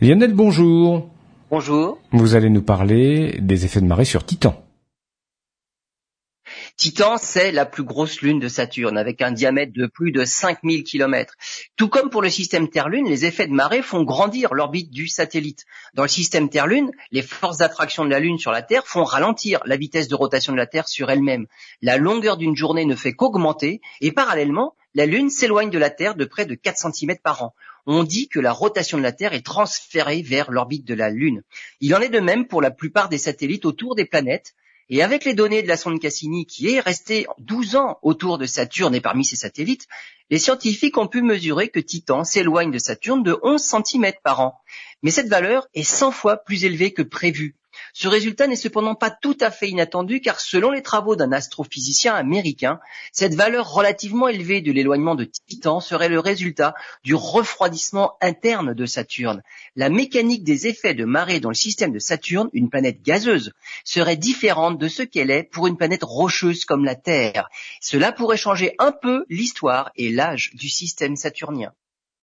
Lionel, bonjour. Bonjour. Vous allez nous parler des effets de marée sur Titan. Titan, c'est la plus grosse lune de Saturne, avec un diamètre de plus de 5000 km. Tout comme pour le système Terre-Lune, les effets de marée font grandir l'orbite du satellite. Dans le système Terre-Lune, les forces d'attraction de la Lune sur la Terre font ralentir la vitesse de rotation de la Terre sur elle-même. La longueur d'une journée ne fait qu'augmenter, et parallèlement, la Lune s'éloigne de la Terre de près de 4 cm par an. On dit que la rotation de la Terre est transférée vers l'orbite de la Lune. Il en est de même pour la plupart des satellites autour des planètes. Et avec les données de la sonde Cassini qui est restée 12 ans autour de Saturne et parmi ses satellites, les scientifiques ont pu mesurer que Titan s'éloigne de Saturne de 11 cm par an. Mais cette valeur est 100 fois plus élevée que prévu. Ce résultat n'est cependant pas tout à fait inattendu car selon les travaux d'un astrophysicien américain, cette valeur relativement élevée de l'éloignement de Titan serait le résultat du refroidissement interne de Saturne. La mécanique des effets de marée dans le système de Saturne, une planète gazeuse, serait différente de ce qu'elle est pour une planète rocheuse comme la Terre. Cela pourrait changer un peu l'histoire et l'âge du système saturnien.